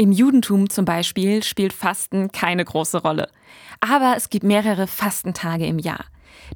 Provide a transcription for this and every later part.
Im Judentum zum Beispiel spielt Fasten keine große Rolle. Aber es gibt mehrere Fastentage im Jahr.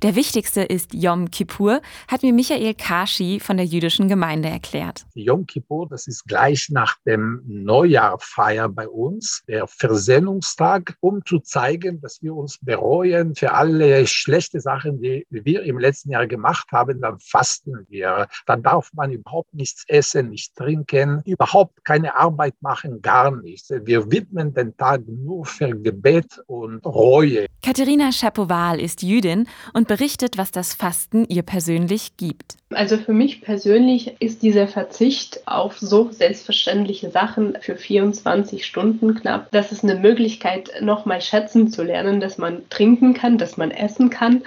Der wichtigste ist Yom Kippur, hat mir Michael Kashi von der jüdischen Gemeinde erklärt. Yom Kippur, das ist gleich nach dem Neujahrfeier bei uns, der Versöhnungstag, um zu zeigen, dass wir uns bereuen für alle schlechte Sachen, die wir im letzten Jahr gemacht haben. Dann fasten wir. Dann darf man überhaupt nichts essen, nicht trinken, überhaupt keine Arbeit machen, gar nichts. Wir widmen den Tag nur für Gebet und Reue. Katharina Schapowal ist Jüdin und berichtet, was das Fasten ihr persönlich gibt. Also für mich persönlich ist dieser Verzicht auf so selbstverständliche Sachen für 24 Stunden knapp, das ist eine Möglichkeit, nochmal schätzen zu lernen, dass man trinken kann, dass man essen kann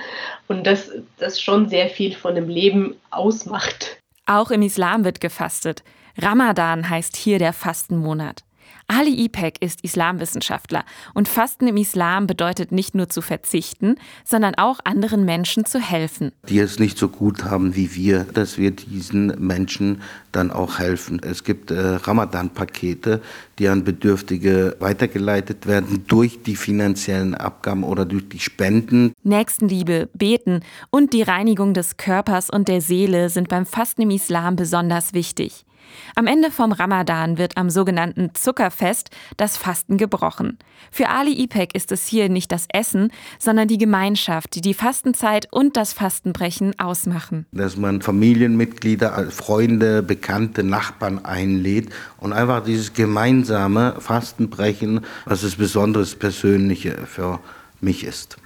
und dass das schon sehr viel von dem Leben ausmacht. Auch im Islam wird gefastet. Ramadan heißt hier der Fastenmonat. Ali Ipek ist Islamwissenschaftler und Fasten im Islam bedeutet nicht nur zu verzichten, sondern auch anderen Menschen zu helfen. Die es nicht so gut haben wie wir, dass wir diesen Menschen dann auch helfen. Es gibt äh, Ramadan-Pakete, die an Bedürftige weitergeleitet werden durch die finanziellen Abgaben oder durch die Spenden. Nächstenliebe, Beten und die Reinigung des Körpers und der Seele sind beim Fasten im Islam besonders wichtig. Am Ende vom Ramadan wird am sogenannten Zuckerfest das Fasten gebrochen. Für Ali Ipek ist es hier nicht das Essen, sondern die Gemeinschaft, die die Fastenzeit und das Fastenbrechen ausmachen. Dass man Familienmitglieder, Freunde, Bekannte, Nachbarn einlädt und einfach dieses gemeinsame Fastenbrechen, was das Besonderes Persönliche für mich ist.